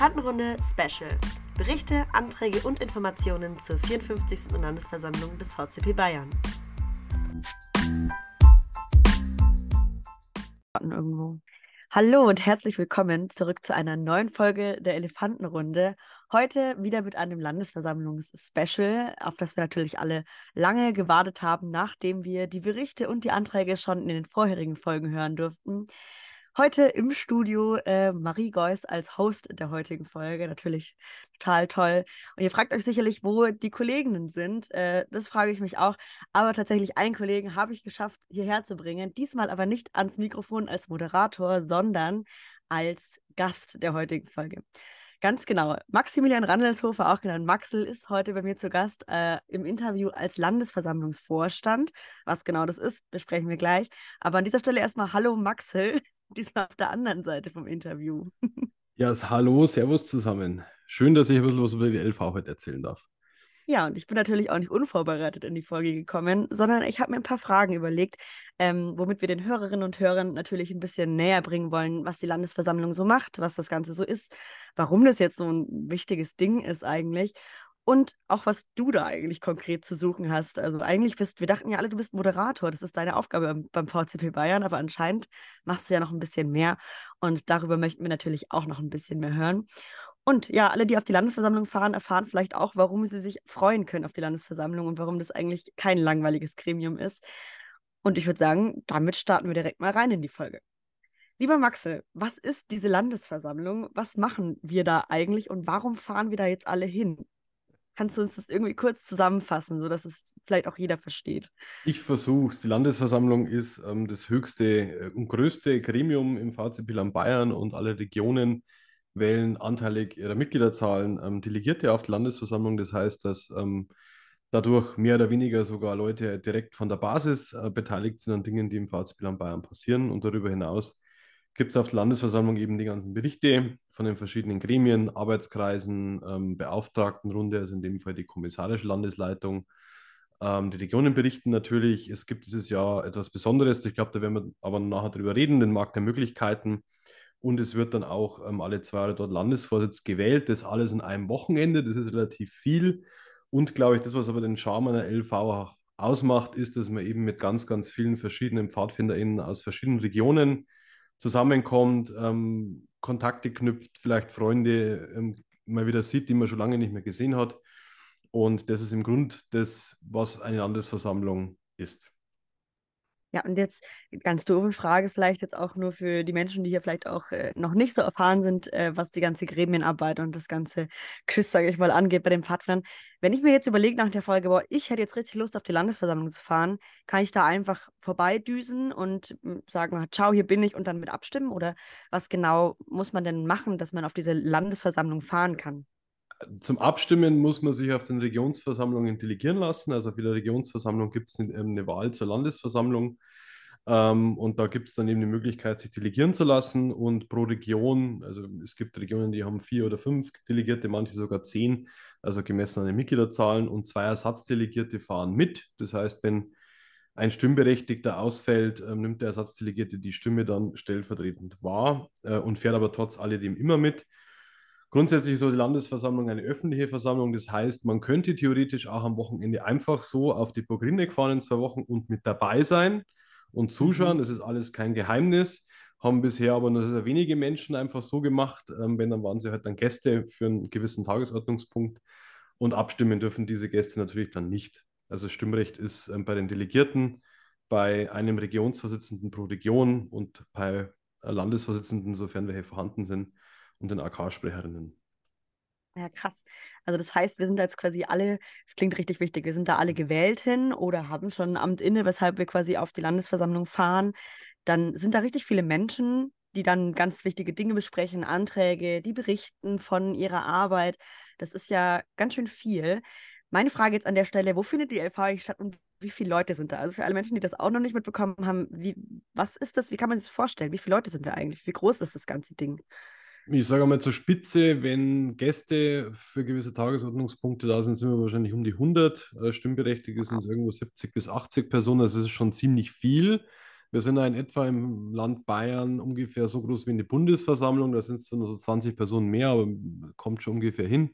Elefantenrunde Special. Berichte, Anträge und Informationen zur 54. Landesversammlung des VCP Bayern. Irgendwo. Hallo und herzlich willkommen zurück zu einer neuen Folge der Elefantenrunde. Heute wieder mit einem Landesversammlungs-Special, auf das wir natürlich alle lange gewartet haben, nachdem wir die Berichte und die Anträge schon in den vorherigen Folgen hören durften. Heute im Studio äh, Marie Geuss als Host der heutigen Folge. Natürlich total toll. Und ihr fragt euch sicherlich, wo die Kolleginnen sind. Äh, das frage ich mich auch. Aber tatsächlich einen Kollegen habe ich geschafft, hierher zu bringen. Diesmal aber nicht ans Mikrofon als Moderator, sondern als Gast der heutigen Folge. Ganz genau. Maximilian Randelshofer, auch genannt Maxel, ist heute bei mir zu Gast äh, im Interview als Landesversammlungsvorstand. Was genau das ist, besprechen wir gleich. Aber an dieser Stelle erstmal Hallo Maxel diesmal auf der anderen Seite vom Interview. Ja, hallo, servus zusammen. Schön, dass ich ein bisschen was über die LV heute erzählen darf. Ja, und ich bin natürlich auch nicht unvorbereitet in die Folge gekommen, sondern ich habe mir ein paar Fragen überlegt, ähm, womit wir den Hörerinnen und Hörern natürlich ein bisschen näher bringen wollen, was die Landesversammlung so macht, was das Ganze so ist, warum das jetzt so ein wichtiges Ding ist eigentlich und auch was du da eigentlich konkret zu suchen hast. Also eigentlich bist, wir dachten ja alle, du bist Moderator, das ist deine Aufgabe beim VCP Bayern, aber anscheinend machst du ja noch ein bisschen mehr und darüber möchten wir natürlich auch noch ein bisschen mehr hören. Und ja, alle, die auf die Landesversammlung fahren, erfahren vielleicht auch, warum sie sich freuen können auf die Landesversammlung und warum das eigentlich kein langweiliges Gremium ist. Und ich würde sagen, damit starten wir direkt mal rein in die Folge. Lieber Maxel, was ist diese Landesversammlung? Was machen wir da eigentlich und warum fahren wir da jetzt alle hin? Kannst du uns das irgendwie kurz zusammenfassen, sodass es vielleicht auch jeder versteht? Ich versuche es. Die Landesversammlung ist ähm, das höchste äh, und größte Gremium im VCP Bayern und alle Regionen wählen anteilig ihrer Mitgliederzahlen ähm, Delegierte auf die Landesversammlung. Das heißt, dass ähm, dadurch mehr oder weniger sogar Leute direkt von der Basis äh, beteiligt sind an Dingen, die im VCP Bayern passieren und darüber hinaus gibt es auf der Landesversammlung eben die ganzen Berichte von den verschiedenen Gremien, Arbeitskreisen, ähm, Beauftragtenrunde, also in dem Fall die kommissarische Landesleitung. Ähm, die Regionen berichten natürlich, es gibt dieses Jahr etwas Besonderes, ich glaube, da werden wir aber nachher drüber reden, den Markt der Möglichkeiten. Und es wird dann auch ähm, alle zwei Jahre dort Landesvorsitz gewählt. Das alles in einem Wochenende, das ist relativ viel. Und glaube ich, das, was aber den Charme einer LV ausmacht, ist, dass man eben mit ganz, ganz vielen verschiedenen PfadfinderInnen aus verschiedenen Regionen zusammenkommt, ähm, Kontakte knüpft, vielleicht Freunde ähm, mal wieder sieht, die man schon lange nicht mehr gesehen hat. Und das ist im Grund das, was eine Landesversammlung ist. Ja, und jetzt ganz doofe Frage, vielleicht jetzt auch nur für die Menschen, die hier vielleicht auch äh, noch nicht so erfahren sind, äh, was die ganze Gremienarbeit und das ganze Quiz, sage ich mal, angeht bei den Pfadfindern. Wenn ich mir jetzt überlege nach der Folge, boah, ich hätte jetzt richtig Lust auf die Landesversammlung zu fahren, kann ich da einfach vorbeidüsen und hm, sagen, ciao, hier bin ich und dann mit abstimmen? Oder was genau muss man denn machen, dass man auf diese Landesversammlung fahren kann? Zum Abstimmen muss man sich auf den Regionsversammlungen delegieren lassen. Also auf jeder Regionsversammlung gibt es eine, Wahl zur Landesversammlung. Ähm, und da gibt es dann eben die Möglichkeit, sich delegieren zu lassen. Und pro Region, also es gibt Regionen, die haben vier oder fünf Delegierte, manche sogar zehn, also gemessen an den Mitgliederzahlen. Und zwei Ersatzdelegierte fahren mit. Das heißt, wenn ein Stimmberechtigter ausfällt, äh, nimmt der Ersatzdelegierte die Stimme dann stellvertretend wahr äh, und fährt aber trotz alledem immer mit. Grundsätzlich ist so die Landesversammlung eine öffentliche Versammlung. Das heißt, man könnte theoretisch auch am Wochenende einfach so auf die Burgrinneck fahren in zwei Wochen und mit dabei sein und zuschauen. Mhm. Das ist alles kein Geheimnis. Haben bisher aber nur sehr wenige Menschen einfach so gemacht. Ähm, wenn, dann waren sie halt dann Gäste für einen gewissen Tagesordnungspunkt. Und abstimmen dürfen diese Gäste natürlich dann nicht. Also Stimmrecht ist ähm, bei den Delegierten, bei einem Regionsvorsitzenden pro Region und bei Landesvorsitzenden, sofern welche vorhanden sind, und den AK-Sprecherinnen. Ja, krass. Also das heißt, wir sind da jetzt quasi alle, es klingt richtig wichtig, wir sind da alle gewählt hin oder haben schon ein Amt inne, weshalb wir quasi auf die Landesversammlung fahren. Dann sind da richtig viele Menschen, die dann ganz wichtige Dinge besprechen, Anträge, die berichten von ihrer Arbeit. Das ist ja ganz schön viel. Meine Frage jetzt an der Stelle, wo findet die LV statt und wie viele Leute sind da? Also für alle Menschen, die das auch noch nicht mitbekommen haben, wie, was ist das? Wie kann man sich das vorstellen? Wie viele Leute sind wir eigentlich? Wie groß ist das ganze Ding? Ich sage einmal zur Spitze, wenn Gäste für gewisse Tagesordnungspunkte da sind, sind wir wahrscheinlich um die 100. Äh, Stimmberechtigte sind es irgendwo 70 bis 80 Personen. Das ist schon ziemlich viel. Wir sind da in etwa im Land Bayern ungefähr so groß wie eine Bundesversammlung. Da sind es nur so 20 Personen mehr, aber kommt schon ungefähr hin.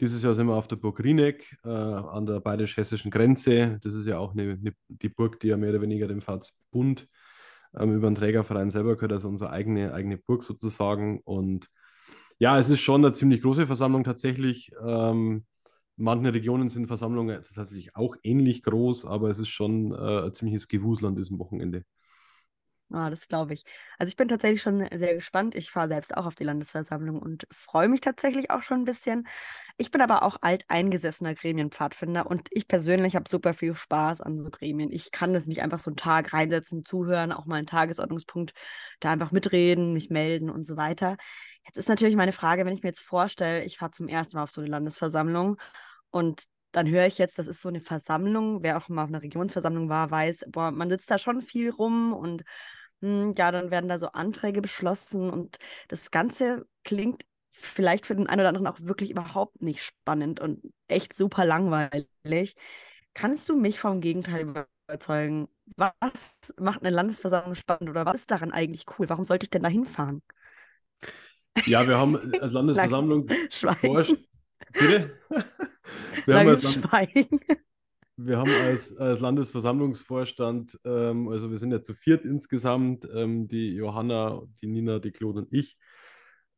Dieses Jahr sind wir auf der Burg Rieneck äh, an der bayerisch-hessischen Grenze. Das ist ja auch eine, eine, die Burg, die ja mehr oder weniger dem Pfadsbund ähm, über den Trägerverein selber gehört, also unsere eigene, eigene Burg sozusagen. Und ja, es ist schon eine ziemlich große Versammlung tatsächlich. Ähm, in Regionen sind Versammlungen tatsächlich auch ähnlich groß, aber es ist schon äh, ein ziemliches Gewusel an diesem Wochenende. Ah, das glaube ich. Also ich bin tatsächlich schon sehr gespannt. Ich fahre selbst auch auf die Landesversammlung und freue mich tatsächlich auch schon ein bisschen. Ich bin aber auch alteingesessener Gremienpfadfinder und ich persönlich habe super viel Spaß an so Gremien. Ich kann es mich einfach so einen Tag reinsetzen, zuhören, auch mal einen Tagesordnungspunkt da einfach mitreden, mich melden und so weiter. Jetzt ist natürlich meine Frage, wenn ich mir jetzt vorstelle, ich fahre zum ersten Mal auf so eine Landesversammlung und dann höre ich jetzt, das ist so eine Versammlung. Wer auch mal auf einer Regionsversammlung war, weiß, boah, man sitzt da schon viel rum und hm, ja, dann werden da so Anträge beschlossen und das Ganze klingt vielleicht für den einen oder anderen auch wirklich überhaupt nicht spannend und echt super langweilig. Kannst du mich vom Gegenteil überzeugen? Was macht eine Landesversammlung spannend oder was ist daran eigentlich cool? Warum sollte ich denn da hinfahren? Ja, wir haben als Landesversammlung Schweigen. Bitte? Wir haben als Schweigen. Wir haben als, als Landesversammlungsvorstand, ähm, also wir sind ja zu viert insgesamt, ähm, die Johanna, die Nina, die Claude und ich,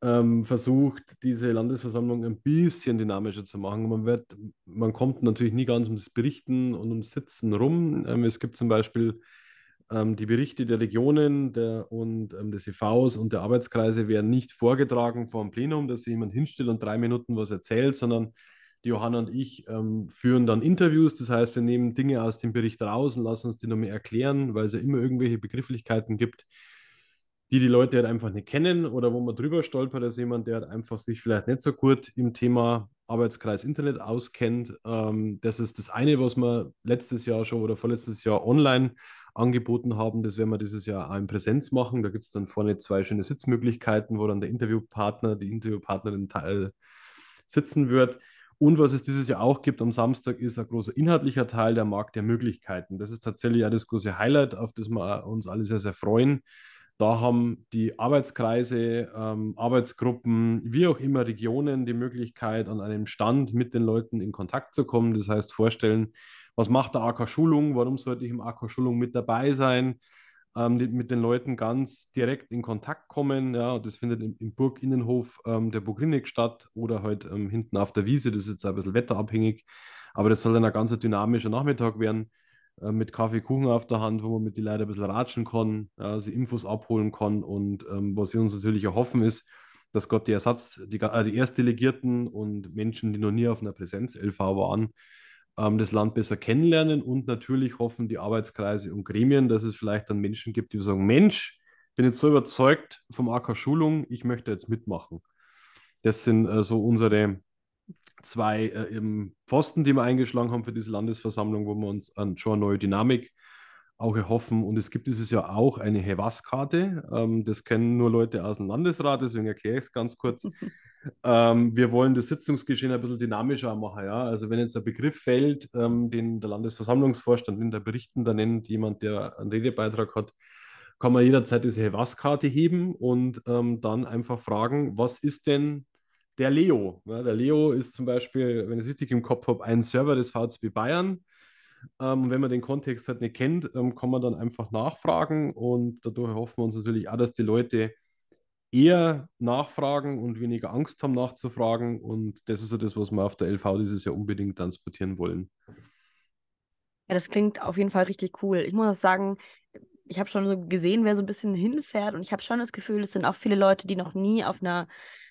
ähm, versucht, diese Landesversammlung ein bisschen dynamischer zu machen. Man, wird, man kommt natürlich nie ganz ums Berichten und ums Sitzen rum. Ähm, es gibt zum Beispiel ähm, die Berichte der Regionen der, und ähm, des EVs und der Arbeitskreise werden nicht vorgetragen vor dem Plenum, dass sich jemand hinstellt und drei Minuten was erzählt, sondern die Johanna und ich ähm, führen dann Interviews. Das heißt, wir nehmen Dinge aus dem Bericht raus und lassen uns die nochmal erklären, weil es ja immer irgendwelche Begrifflichkeiten gibt, die die Leute halt einfach nicht kennen oder wo man drüber stolpert als jemand, der halt einfach sich vielleicht nicht so gut im Thema Arbeitskreis Internet auskennt. Ähm, das ist das eine, was wir letztes Jahr schon oder vorletztes Jahr online angeboten haben. Das werden wir dieses Jahr auch in Präsenz machen. Da gibt es dann vorne zwei schöne Sitzmöglichkeiten, wo dann der Interviewpartner, die Interviewpartnerin teil sitzen wird. Und was es dieses Jahr auch gibt am Samstag, ist ein großer inhaltlicher Teil der Markt der Möglichkeiten. Das ist tatsächlich auch das große Highlight, auf das wir uns alle sehr, sehr freuen. Da haben die Arbeitskreise, ähm, Arbeitsgruppen, wie auch immer Regionen die Möglichkeit, an einem Stand mit den Leuten in Kontakt zu kommen. Das heißt, vorstellen, was macht der AK Schulung, warum sollte ich im AK Schulung mit dabei sein, ähm, mit den Leuten ganz direkt in Kontakt kommen. Ja, das findet im, im Burginnenhof ähm, der Burgrinnig statt oder halt ähm, hinten auf der Wiese. Das ist jetzt ein bisschen wetterabhängig, aber das soll dann ein ganz dynamischer Nachmittag werden äh, mit Kaffee, Kuchen auf der Hand, wo man mit den Leuten ein bisschen ratschen kann, ja, sie Infos abholen kann. Und ähm, was wir uns natürlich erhoffen ist, dass Gott die Ersatz, die, äh, die Erstdelegierten und Menschen, die noch nie auf einer Präsenz-LV waren, ähm, das Land besser kennenlernen und natürlich hoffen die Arbeitskreise und Gremien, dass es vielleicht dann Menschen gibt, die sagen, Mensch, bin jetzt so überzeugt vom AK Schulung, ich möchte jetzt mitmachen. Das sind äh, so unsere zwei äh, Pfosten, die wir eingeschlagen haben für diese Landesversammlung, wo wir uns an schon eine neue Dynamik auch erhoffen. Und es gibt dieses Jahr auch eine Hewas-Karte. Ähm, das kennen nur Leute aus dem Landesrat, deswegen erkläre ich es ganz kurz. ähm, wir wollen das Sitzungsgeschehen ein bisschen dynamischer machen. Ja? Also wenn jetzt ein Begriff fällt, ähm, den der Landesversammlungsvorstand in der Berichten da nennt, jemand, der einen Redebeitrag hat, kann man jederzeit diese Hewas-Karte heben und ähm, dann einfach fragen, was ist denn der Leo? Ja, der Leo ist zum Beispiel, wenn ich es richtig im Kopf habe, ein Server des VZB Bayern. Ähm, wenn man den Kontext halt nicht kennt, ähm, kann man dann einfach nachfragen und dadurch hoffen wir uns natürlich auch, dass die Leute eher nachfragen und weniger Angst haben nachzufragen und das ist ja das, was wir auf der LV dieses Jahr unbedingt transportieren wollen. Ja, das klingt auf jeden Fall richtig cool. Ich muss auch sagen, ich habe schon so gesehen, wer so ein bisschen hinfährt und ich habe schon das Gefühl, es sind auch viele Leute, die noch nie auf einer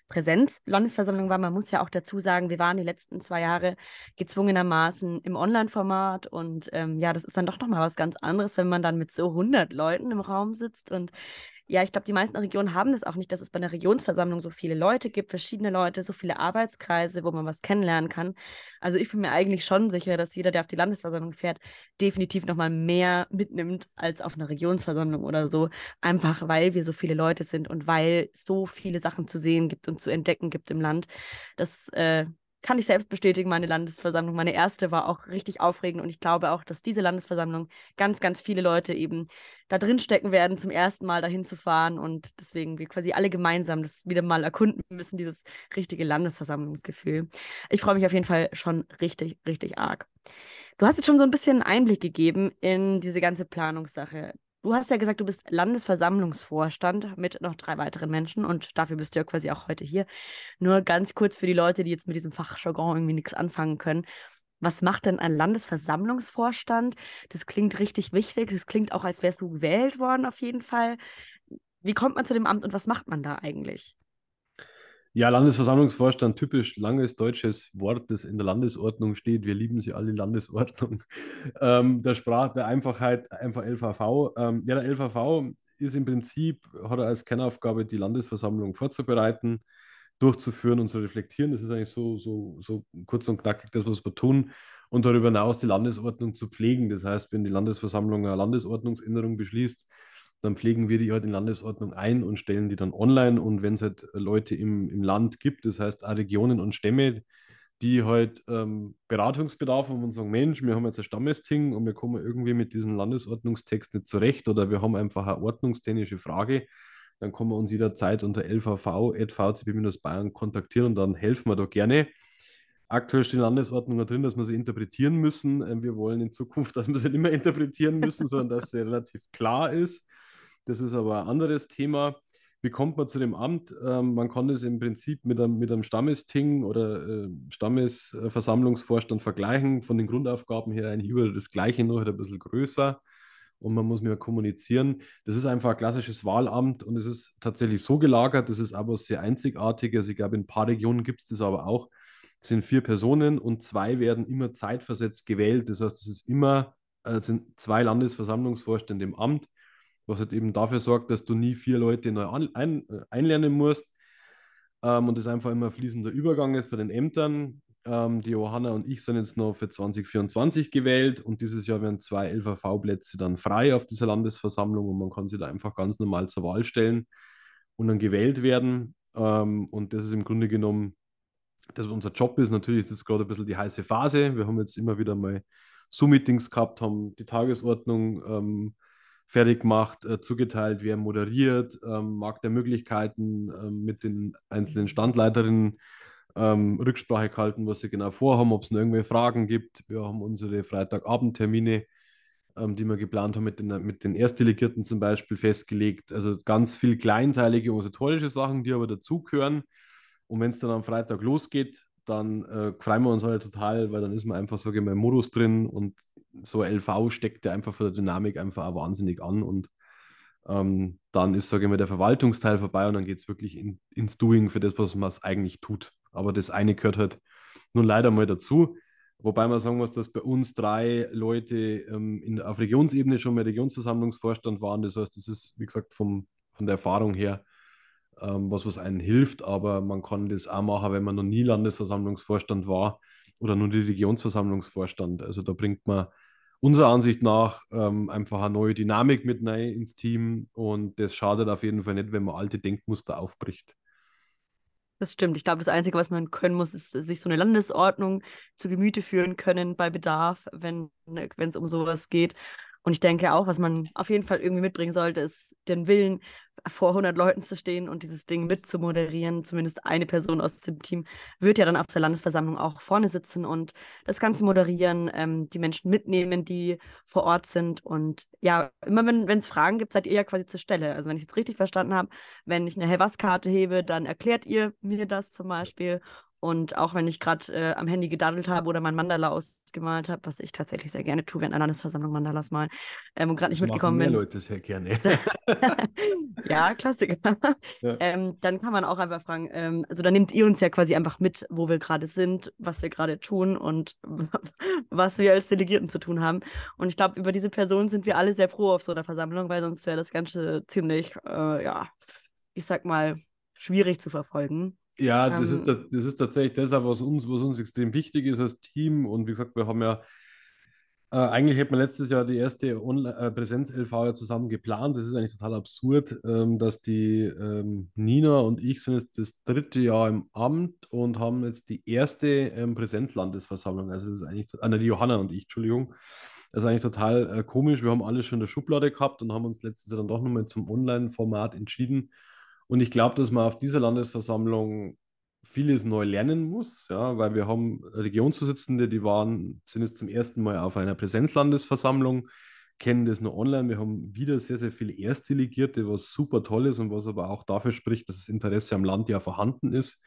Präsenz-Landesversammlung war. Man muss ja auch dazu sagen, wir waren die letzten zwei Jahre gezwungenermaßen im Online-Format und ähm, ja, das ist dann doch nochmal was ganz anderes, wenn man dann mit so 100 Leuten im Raum sitzt und ja, ich glaube, die meisten Regionen haben das auch nicht, dass es bei einer Regionsversammlung so viele Leute gibt, verschiedene Leute, so viele Arbeitskreise, wo man was kennenlernen kann. Also ich bin mir eigentlich schon sicher, dass jeder, der auf die Landesversammlung fährt, definitiv nochmal mehr mitnimmt als auf einer Regionsversammlung oder so. Einfach weil wir so viele Leute sind und weil so viele Sachen zu sehen gibt und zu entdecken gibt im Land. Das äh, kann ich selbst bestätigen, meine Landesversammlung, meine erste war auch richtig aufregend und ich glaube auch, dass diese Landesversammlung ganz, ganz viele Leute eben da drin stecken werden, zum ersten Mal dahin zu fahren und deswegen wir quasi alle gemeinsam das wieder mal erkunden müssen, dieses richtige Landesversammlungsgefühl. Ich freue mich auf jeden Fall schon richtig, richtig arg. Du hast jetzt schon so ein bisschen Einblick gegeben in diese ganze Planungssache. Du hast ja gesagt, du bist Landesversammlungsvorstand mit noch drei weiteren Menschen und dafür bist du ja quasi auch heute hier. Nur ganz kurz für die Leute, die jetzt mit diesem Fachjargon irgendwie nichts anfangen können. Was macht denn ein Landesversammlungsvorstand? Das klingt richtig wichtig. Das klingt auch, als wärst du gewählt worden, auf jeden Fall. Wie kommt man zu dem Amt und was macht man da eigentlich? Ja, Landesversammlungsvorstand, typisch langes deutsches Wort, das in der Landesordnung steht. Wir lieben sie alle, Landesordnung. Ähm, der Sprache, der Einfachheit, einfach LVV. Ähm, ja, der LVV ist im Prinzip, hat er als Kernaufgabe, die Landesversammlung vorzubereiten, durchzuführen und zu reflektieren. Das ist eigentlich so, so, so kurz und knackig das, was wir tun. Und darüber hinaus die Landesordnung zu pflegen. Das heißt, wenn die Landesversammlung eine Landesordnungsänderung beschließt, dann pflegen wir die halt in Landesordnung ein und stellen die dann online. Und wenn es halt Leute im, im Land gibt, das heißt auch Regionen und Stämme, die halt ähm, Beratungsbedarf haben und sagen, Mensch, wir haben jetzt ein Stammesting und wir kommen irgendwie mit diesem Landesordnungstext nicht zurecht oder wir haben einfach eine ordnungstechnische Frage, dann kann man uns jederzeit unter lvv.vcb-bayern kontaktieren und dann helfen wir da gerne. Aktuell steht der Landesordnung drin, dass wir sie interpretieren müssen. Ähm, wir wollen in Zukunft, dass wir sie nicht mehr interpretieren müssen, sondern dass sie relativ klar ist. Das ist aber ein anderes Thema. Wie kommt man zu dem Amt? Ähm, man kann es im Prinzip mit einem, mit einem Stammesting oder äh, Stammesversammlungsvorstand vergleichen. Von den Grundaufgaben her eigentlich über das Gleiche, nur halt ein bisschen größer. Und man muss mehr kommunizieren. Das ist einfach ein klassisches Wahlamt und es ist tatsächlich so gelagert. Das ist aber sehr einzigartig. Also ich glaube, in ein paar Regionen gibt es das aber auch. Es sind vier Personen und zwei werden immer zeitversetzt gewählt. Das heißt, es ist immer, äh, sind zwei Landesversammlungsvorstände im Amt was halt eben dafür sorgt, dass du nie vier Leute neu ein, ein, äh, einlernen musst ähm, und das einfach immer ein fließender Übergang ist für den Ämtern. Ähm, die Johanna und ich sind jetzt noch für 2024 gewählt und dieses Jahr werden zwei LVV-Plätze dann frei auf dieser Landesversammlung und man kann sich da einfach ganz normal zur Wahl stellen und dann gewählt werden. Ähm, und das ist im Grunde genommen, das unser Job ist. Natürlich ist das gerade ein bisschen die heiße Phase. Wir haben jetzt immer wieder mal Zoom-Meetings gehabt, haben die Tagesordnung ähm, fertig gemacht, äh, zugeteilt, wer moderiert, ähm, Markt der Möglichkeiten äh, mit den einzelnen Standleiterinnen ähm, Rücksprache gehalten, was sie genau vorhaben, ob es noch irgendwelche Fragen gibt. Wir haben unsere Freitagabendtermine, ähm, die wir geplant haben, mit den, mit den Erstdelegierten zum Beispiel festgelegt. Also ganz viel kleinteilige organisatorische Sachen, die aber dazugehören. Und wenn es dann am Freitag losgeht, dann äh, freuen wir uns halt total, weil dann ist man einfach, so ich im Modus drin und so LV steckt ja einfach von der Dynamik einfach auch wahnsinnig an und ähm, dann ist, sage ich mal, der Verwaltungsteil vorbei und dann geht es wirklich in, ins Doing für das, was man eigentlich tut. Aber das eine gehört halt nun leider mal dazu. Wobei man sagen muss, dass bei uns drei Leute ähm, in auf Regionsebene schon mal Regionsversammlungsvorstand waren. Das heißt, das ist, wie gesagt, vom, von der Erfahrung her ähm, was, was einen hilft. Aber man kann das auch machen, wenn man noch nie Landesversammlungsvorstand war oder nur die Regionsversammlungsvorstand. Also da bringt man unserer Ansicht nach ähm, einfach eine neue Dynamik mit rein ins Team und das schadet auf jeden Fall nicht, wenn man alte Denkmuster aufbricht. Das stimmt. Ich glaube, das Einzige, was man können muss, ist sich so eine Landesordnung zu Gemüte führen können bei Bedarf, wenn es um sowas geht. Und ich denke auch, was man auf jeden Fall irgendwie mitbringen sollte, ist den Willen, vor 100 Leuten zu stehen und dieses Ding mit zu moderieren. Zumindest eine Person aus dem Team wird ja dann auf der Landesversammlung auch vorne sitzen und das Ganze moderieren, ähm, die Menschen mitnehmen, die vor Ort sind. Und ja, immer wenn es Fragen gibt, seid ihr ja quasi zur Stelle. Also wenn ich jetzt richtig verstanden habe, wenn ich eine Helvas-Karte hebe, dann erklärt ihr mir das zum Beispiel und auch wenn ich gerade äh, am Handy gedaddelt habe oder mein Mandala ausgemalt habe, was ich tatsächlich sehr gerne tue, während einer Landesversammlung Mandalas malen ähm, und gerade nicht das mitgekommen mehr bin. Leute sehr gerne. ja, Klassiker. Ja. Ähm, dann kann man auch einfach fragen, ähm, also dann nehmt ihr uns ja quasi einfach mit, wo wir gerade sind, was wir gerade tun und was wir als Delegierten zu tun haben. Und ich glaube, über diese Person sind wir alle sehr froh auf so einer Versammlung, weil sonst wäre das Ganze ziemlich, äh, ja, ich sag mal, schwierig zu verfolgen. Ja, das, ähm, ist, das ist tatsächlich das, was uns, was uns extrem wichtig ist als Team. Und wie gesagt, wir haben ja Äh, eigentlich hätte man letztes Jahr die erste äh, Präsenz-LV ja zusammen geplant. Das ist eigentlich total absurd, ähm, dass die ähm, Nina und ich sind jetzt das dritte Jahr im Amt und haben jetzt die erste ähm, Präsenzlandesversammlung. Also das ist eigentlich, ah, die Johanna und ich, Entschuldigung. Das ist eigentlich total äh, komisch. Wir haben alles schon in der Schublade gehabt und haben uns letztes Jahr dann doch nochmal zum Online-Format entschieden. Und ich glaube, dass man auf dieser Landesversammlung vieles neu lernen muss, ja, weil wir haben Regionsvorsitzende, die waren, sind jetzt zum ersten Mal auf einer Präsenzlandesversammlung, kennen das nur online. Wir haben wieder sehr, sehr viele Erstdelegierte, was super toll ist und was aber auch dafür spricht, dass das Interesse am Land ja vorhanden ist.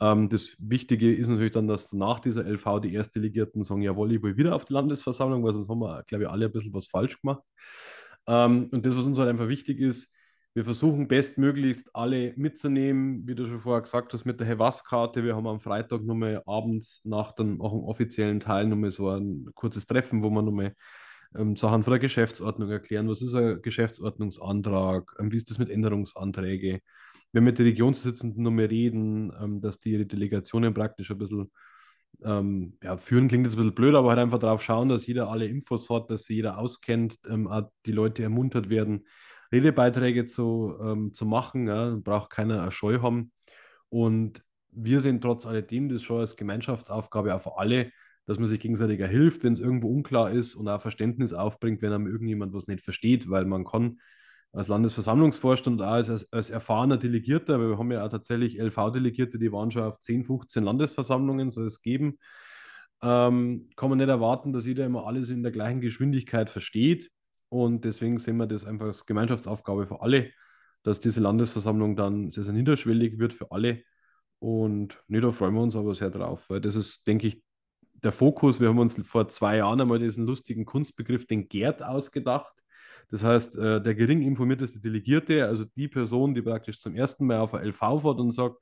Ähm, das Wichtige ist natürlich dann, dass nach dieser LV die Erstdelegierten sagen, jawohl, ich will wieder auf die Landesversammlung, weil sonst haben wir, glaube ich, alle ein bisschen was falsch gemacht. Ähm, und das, was uns halt einfach wichtig ist, wir versuchen bestmöglichst alle mitzunehmen, wie du schon vorher gesagt hast, mit der Hevass-Karte. Wir haben am Freitag nochmal abends nach dem auch im offiziellen Teil nochmal so ein kurzes Treffen, wo wir nochmal ähm, Sachen von der Geschäftsordnung erklären. Was ist ein Geschäftsordnungsantrag? Ähm, wie ist das mit Änderungsanträgen? Wir mit den Regionssitzenden nochmal reden, ähm, dass die ihre Delegationen praktisch ein bisschen ähm, ja, führen klingt jetzt ein bisschen blöd, aber halt einfach darauf schauen, dass jeder alle Infos hat, dass jeder auskennt, ähm, die Leute ermuntert werden, Redebeiträge zu, ähm, zu machen. Ja, braucht keiner eine Scheu haben. Und wir sehen trotz alledem das schon als Gemeinschaftsaufgabe auch für alle, dass man sich gegenseitig hilft, wenn es irgendwo unklar ist und auch Verständnis aufbringt, wenn einem irgendjemand was nicht versteht, weil man kann als Landesversammlungsvorstand auch als, als erfahrener Delegierter, wir haben ja auch tatsächlich LV-Delegierte, die waren schon auf 10, 15 Landesversammlungen, soll es geben, ähm, kann man nicht erwarten, dass jeder immer alles in der gleichen Geschwindigkeit versteht. Und deswegen sehen wir das einfach als Gemeinschaftsaufgabe für alle, dass diese Landesversammlung dann sehr, sehr niederschwellig wird für alle. Und nee, da freuen wir uns aber sehr drauf, weil das ist, denke ich, der Fokus. Wir haben uns vor zwei Jahren einmal diesen lustigen Kunstbegriff, den Gerd, ausgedacht. Das heißt, äh, der gering informierteste Delegierte, also die Person, die praktisch zum ersten Mal auf der LV fährt und sagt,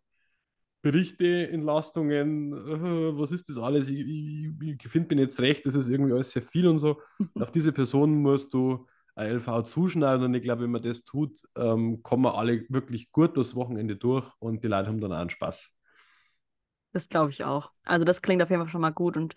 Berichte, Entlastungen, äh, was ist das alles? Ich, ich, ich finde mir jetzt recht, das ist irgendwie alles sehr viel und so. Auf diese Person musst du ein LV zuschneiden und ich glaube, wenn man das tut, ähm, kommen wir alle wirklich gut das Wochenende durch und die Leute haben dann auch einen Spaß. Das glaube ich auch. Also das klingt auf jeden Fall schon mal gut und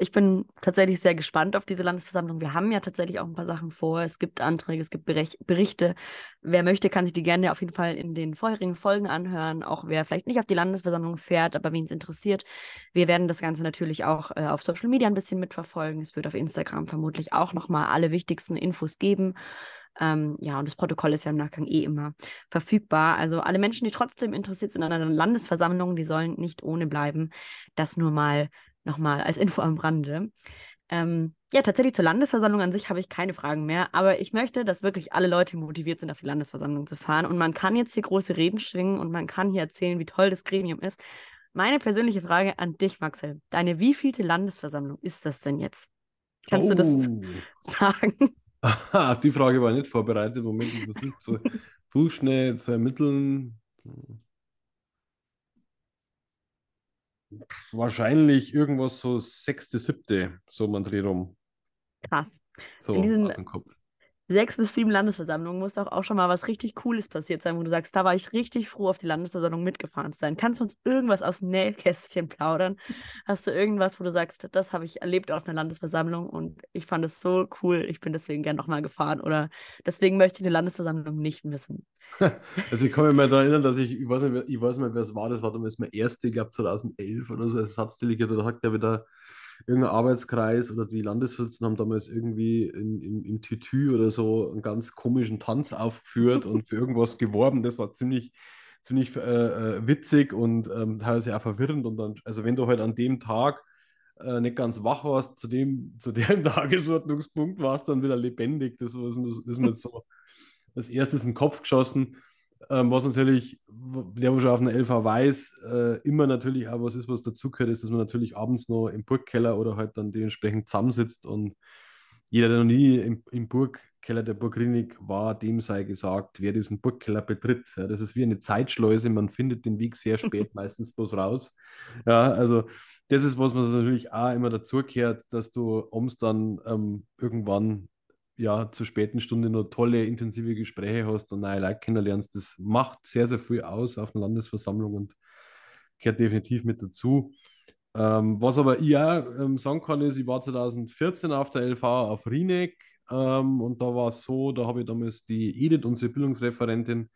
ich bin tatsächlich sehr gespannt auf diese Landesversammlung. Wir haben ja tatsächlich auch ein paar Sachen vor. Es gibt Anträge, es gibt Berichte. Wer möchte, kann sich die gerne auf jeden Fall in den vorherigen Folgen anhören. Auch wer vielleicht nicht auf die Landesversammlung fährt, aber wen es interessiert. Wir werden das Ganze natürlich auch äh, auf Social Media ein bisschen mitverfolgen. Es wird auf Instagram vermutlich auch nochmal alle wichtigsten Infos geben. Ähm, ja, und das Protokoll ist ja im Nachgang eh immer verfügbar. Also alle Menschen, die trotzdem interessiert sind an einer Landesversammlung, die sollen nicht ohne bleiben. Das nur mal nochmal als Info am Rande. Ähm, ja, tatsächlich zur Landesversammlung an sich habe ich keine Fragen mehr, aber ich möchte, dass wirklich alle Leute motiviert sind, auf die Landesversammlung zu fahren. Und man kann jetzt hier große Reden schwingen und man kann hier erzählen, wie toll das Gremium ist. Meine persönliche Frage an dich, Maxel. Deine wievielte Landesversammlung ist das denn jetzt? Kannst oh. du das oh. sagen? Die Frage war nicht vorbereitet. Moment, ich versuche so fußschnell zu ermitteln wahrscheinlich irgendwas so sechste, siebte, so man Dreh rum. Krass. So, In diesen Kopf. Sechs bis sieben Landesversammlungen muss doch auch schon mal was richtig Cooles passiert sein, wo du sagst, da war ich richtig froh, auf die Landesversammlung mitgefahren zu sein. Kannst du uns irgendwas aus dem Nähkästchen plaudern? Hast du irgendwas, wo du sagst, das habe ich erlebt auf einer Landesversammlung und ich fand es so cool, ich bin deswegen gern nochmal gefahren oder deswegen möchte ich eine Landesversammlung nicht missen? Also ich kann mich mal daran erinnern, dass ich, ich weiß nicht, ich weiß nicht wer es war, das war damals mein erste, ich glaube 2011 oder so, als Ersatzdelegiert, da hat glaube ich da irgendein Arbeitskreis oder die Landesvorsitzenden haben damals irgendwie in, im, im Tütü oder so einen ganz komischen Tanz aufgeführt und für irgendwas geworben, das war ziemlich, ziemlich äh, äh, witzig und ähm, teilweise auch verwirrend. Und dann, also wenn du halt an dem Tag äh, nicht ganz wach warst, zu dem, zu dem Tagesordnungspunkt warst, dann wieder lebendig, das, das ist mir so als erstes in den Kopf geschossen. Ähm, was natürlich, der, der schon auf einer LV weiß, äh, immer natürlich auch was ist, was dazugehört, ist, dass man natürlich abends noch im Burgkeller oder halt dann dementsprechend zusammensitzt und jeder, der noch nie im, im Burgkeller der Burgklinik war, dem sei gesagt, wer diesen Burgkeller betritt. Ja, das ist wie eine Zeitschleuse, man findet den Weg sehr spät meistens bloß raus. Ja, also das ist was, was natürlich auch immer dazugehört, dass du abends dann ähm, irgendwann ja, zur späten Stunde noch tolle, intensive Gespräche hast und neue Leute kennenlernst. Das macht sehr, sehr viel aus auf einer Landesversammlung und gehört definitiv mit dazu. Ähm, was aber ich auch ähm, sagen kann, ist, ich war 2014 auf der LV auf Rieneck ähm, und da war es so, da habe ich damals die Edith, unsere Bildungsreferentin,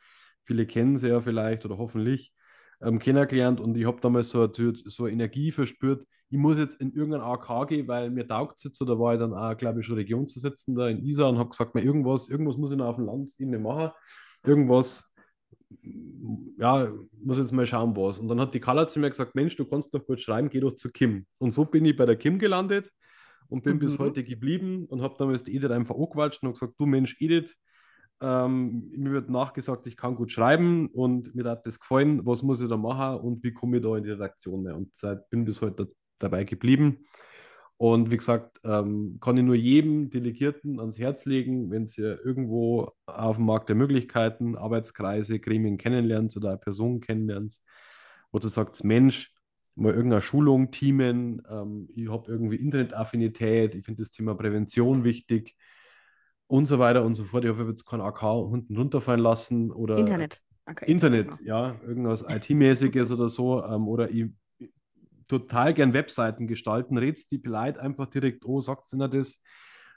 viele kennen sie ja vielleicht oder hoffentlich, ähm, kennengelernt und ich habe damals so, eine- so eine Energie verspürt, ich muss jetzt in irgendein AK gehen, weil mir taugt es jetzt da war ich dann auch, glaube ich, schon Regionsvorsitzender in Isar und habe gesagt, mir irgendwas, irgendwas muss ich noch auf dem Landesebene machen, irgendwas ja, muss jetzt mal schauen, was. Und dann hat die Carla zu mir gesagt, Mensch, du kannst doch gut schreiben, geh doch zu Kim. Und so bin ich bei der Kim gelandet und bin bis Mhm. heute geblieben und habe damals die Edith einfach angequatscht und hab gesagt, du Mensch, Edith, ähm, mir wird nachgesagt, ich kann gut schreiben und mir hat das gefallen, was muss ich da machen und wie komme ich da in die Redaktion? Und seit, bin bis heute dabei geblieben. Und wie gesagt, ähm, kann ich nur jedem Delegierten ans Herz legen, wenn ihr irgendwo auf dem Markt der Möglichkeiten, Arbeitskreise, Gremien kennenlernt oder eine Person kennenlernt, wo du sagst, Mensch, mal irgendeine Schulung, Teamen, ähm, ich habe irgendwie Internetaffinität, ich finde das Thema Prävention wichtig und so weiter und so fort. Ich hoffe, ich habe jetzt keinen AK unten runterfallen lassen oder Internet. Okay. Internet, ja, irgendwas IT-mäßiges oder so. Ähm, oder ich, ich total gern Webseiten gestalten, redst die Leute einfach direkt, oh, sagt ihnen das.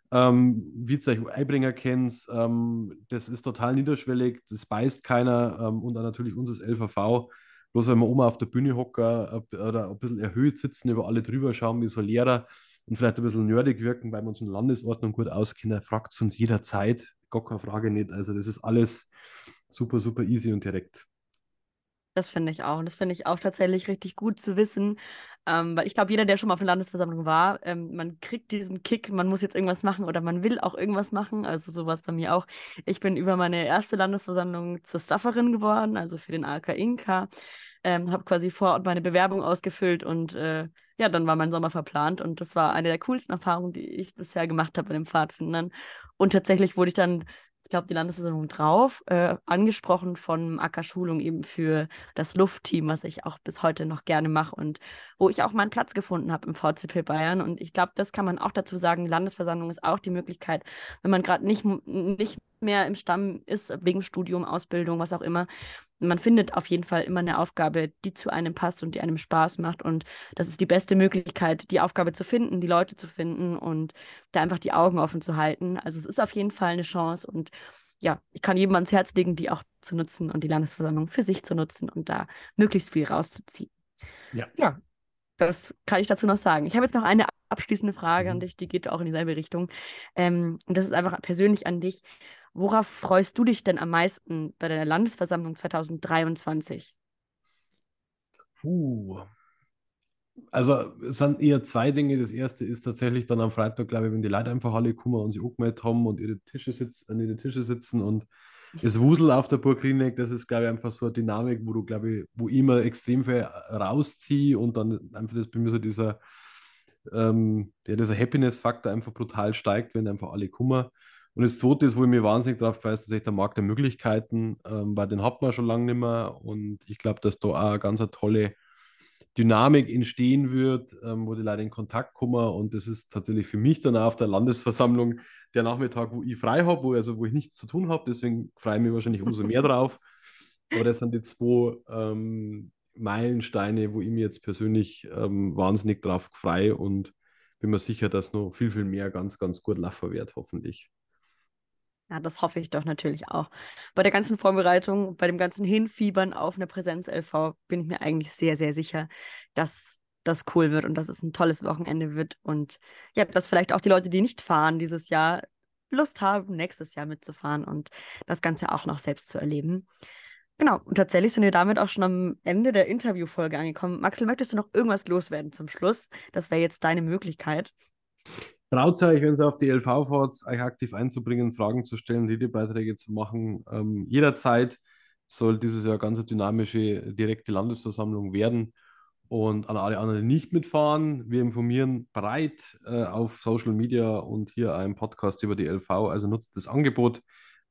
Ähm, wie ihr euch Eibringer kennt, ähm, das ist total niederschwellig, das beißt keiner ähm, und dann natürlich unser LVV. Bloß wenn wir oben auf der Bühne hocken äh, oder ein bisschen erhöht sitzen, über alle drüber schauen, wie so Lehrer und vielleicht ein bisschen nerdig wirken, weil wir uns in Landesordnung gut auskennen, fragt uns jederzeit, gar keine Frage nicht. Also das ist alles super, super easy und direkt. Das finde ich auch. Und das finde ich auch tatsächlich richtig gut zu wissen. Ähm, weil ich glaube, jeder, der schon mal auf einer Landesversammlung war, ähm, man kriegt diesen Kick, man muss jetzt irgendwas machen oder man will auch irgendwas machen. Also sowas bei mir auch. Ich bin über meine erste Landesversammlung zur Stafferin geworden, also für den AK Inka. Ähm, habe quasi vor Ort meine Bewerbung ausgefüllt und äh, ja, dann war mein Sommer verplant und das war eine der coolsten Erfahrungen, die ich bisher gemacht habe bei den Pfadfindern. Und tatsächlich wurde ich dann ich glaube, die Landesversammlung drauf, äh, angesprochen von Acker Schulung eben für das Luftteam, was ich auch bis heute noch gerne mache und wo ich auch meinen Platz gefunden habe im VCP Bayern. Und ich glaube, das kann man auch dazu sagen. Landesversammlung ist auch die Möglichkeit, wenn man gerade nicht, nicht mehr im Stamm ist, wegen Studium, Ausbildung, was auch immer. Man findet auf jeden Fall immer eine Aufgabe, die zu einem passt und die einem Spaß macht. Und das ist die beste Möglichkeit, die Aufgabe zu finden, die Leute zu finden und da einfach die Augen offen zu halten. Also es ist auf jeden Fall eine Chance und ja, ich kann jedem ans Herz legen, die auch zu nutzen und die Landesversammlung für sich zu nutzen und da möglichst viel rauszuziehen. Ja. Ja, das kann ich dazu noch sagen. Ich habe jetzt noch eine abschließende Frage Mhm. an dich, die geht auch in dieselbe Richtung. Ähm, und das ist einfach persönlich an dich. Worauf freust du dich denn am meisten bei der Landesversammlung 2023? Puh. Also es sind eher zwei Dinge. Das erste ist tatsächlich dann am Freitag, glaube ich, wenn die Leute einfach alle kommen und sich angemeldet haben und ihre Tische sitz, an ihre Tische sitzen und es wuselt auf der Burg Rieneck, das ist, glaube ich, einfach so eine Dynamik, wo du, glaube ich, wo ich immer extrem viel rausziehe und dann einfach das bei mir so dieser, ähm, ja, dieser Happiness-Faktor einfach brutal steigt, wenn einfach alle kommen. Und das zweite ist, wo ich mir wahnsinnig drauf ist tatsächlich der Markt der Möglichkeiten, ähm, weil den hat man schon lange nicht mehr und ich glaube, dass da auch eine ganz eine tolle Dynamik entstehen wird, ähm, wo die Leute in Kontakt kommen. Und das ist tatsächlich für mich dann auch auf der Landesversammlung der Nachmittag, wo ich frei habe, wo, also wo ich nichts zu tun habe. Deswegen freue ich mich wahrscheinlich umso mehr drauf. Aber das sind die zwei ähm, Meilensteine, wo ich mir jetzt persönlich ähm, wahnsinnig drauf freue und bin mir sicher, dass noch viel, viel mehr ganz, ganz gut laufen wird, hoffentlich. Ja, das hoffe ich doch natürlich auch. Bei der ganzen Vorbereitung, bei dem ganzen Hinfiebern auf eine Präsenz-LV bin ich mir eigentlich sehr, sehr sicher, dass das cool wird und dass es ein tolles Wochenende wird. Und ja, dass vielleicht auch die Leute, die nicht fahren dieses Jahr, Lust haben, nächstes Jahr mitzufahren und das Ganze auch noch selbst zu erleben. Genau, und tatsächlich sind wir damit auch schon am Ende der Interviewfolge angekommen. Maxel, möchtest du noch irgendwas loswerden zum Schluss? Das wäre jetzt deine Möglichkeit. Traut euch, wenn ihr auf die LV fahrt, euch aktiv einzubringen, Fragen zu stellen, Redebeiträge zu machen. Ähm, jederzeit soll dieses Jahr ganz dynamische, direkte Landesversammlung werden. Und an alle anderen, die nicht mitfahren, wir informieren breit äh, auf Social Media und hier einen Podcast über die LV. Also nutzt das Angebot,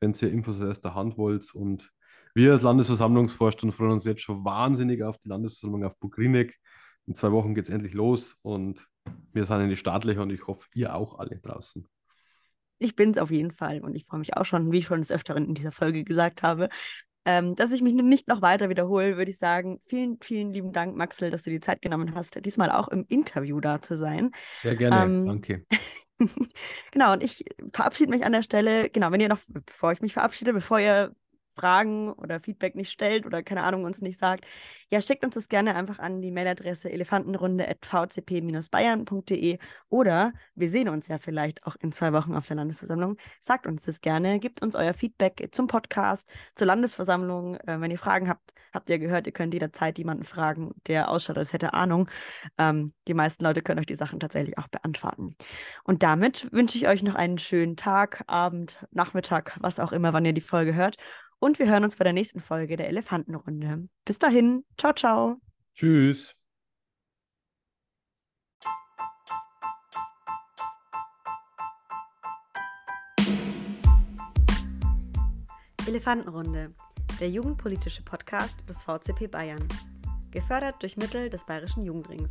wenn ihr Infos aus der Hand wollt. Und wir als Landesversammlungsvorstand freuen uns jetzt schon wahnsinnig auf die Landesversammlung auf Bugrinek. In zwei Wochen geht es endlich los und wir sind in die Startlöcher und ich hoffe, ihr auch alle draußen. Ich bin es auf jeden Fall und ich freue mich auch schon, wie ich schon des Öfteren in dieser Folge gesagt habe. Ähm, dass ich mich nicht noch weiter wiederhole, würde ich sagen, vielen, vielen lieben Dank, Maxel, dass du die Zeit genommen hast, diesmal auch im Interview da zu sein. Sehr gerne, ähm, danke. genau, und ich verabschiede mich an der Stelle. Genau, wenn ihr noch, bevor ich mich verabschiede, bevor ihr Fragen oder Feedback nicht stellt oder keine Ahnung uns nicht sagt, ja, schickt uns das gerne einfach an die Mailadresse elefantenrunde.vcp-bayern.de oder wir sehen uns ja vielleicht auch in zwei Wochen auf der Landesversammlung. Sagt uns das gerne, gebt uns euer Feedback zum Podcast, zur Landesversammlung. Äh, wenn ihr Fragen habt, habt ihr gehört, ihr könnt jederzeit jemanden fragen, der ausschaut, als hätte Ahnung. Ähm, die meisten Leute können euch die Sachen tatsächlich auch beantworten. Und damit wünsche ich euch noch einen schönen Tag, Abend, Nachmittag, was auch immer, wann ihr die Folge hört. Und wir hören uns bei der nächsten Folge der Elefantenrunde. Bis dahin, ciao, ciao. Tschüss. Elefantenrunde, der jugendpolitische Podcast des VCP Bayern. Gefördert durch Mittel des Bayerischen Jugendrings.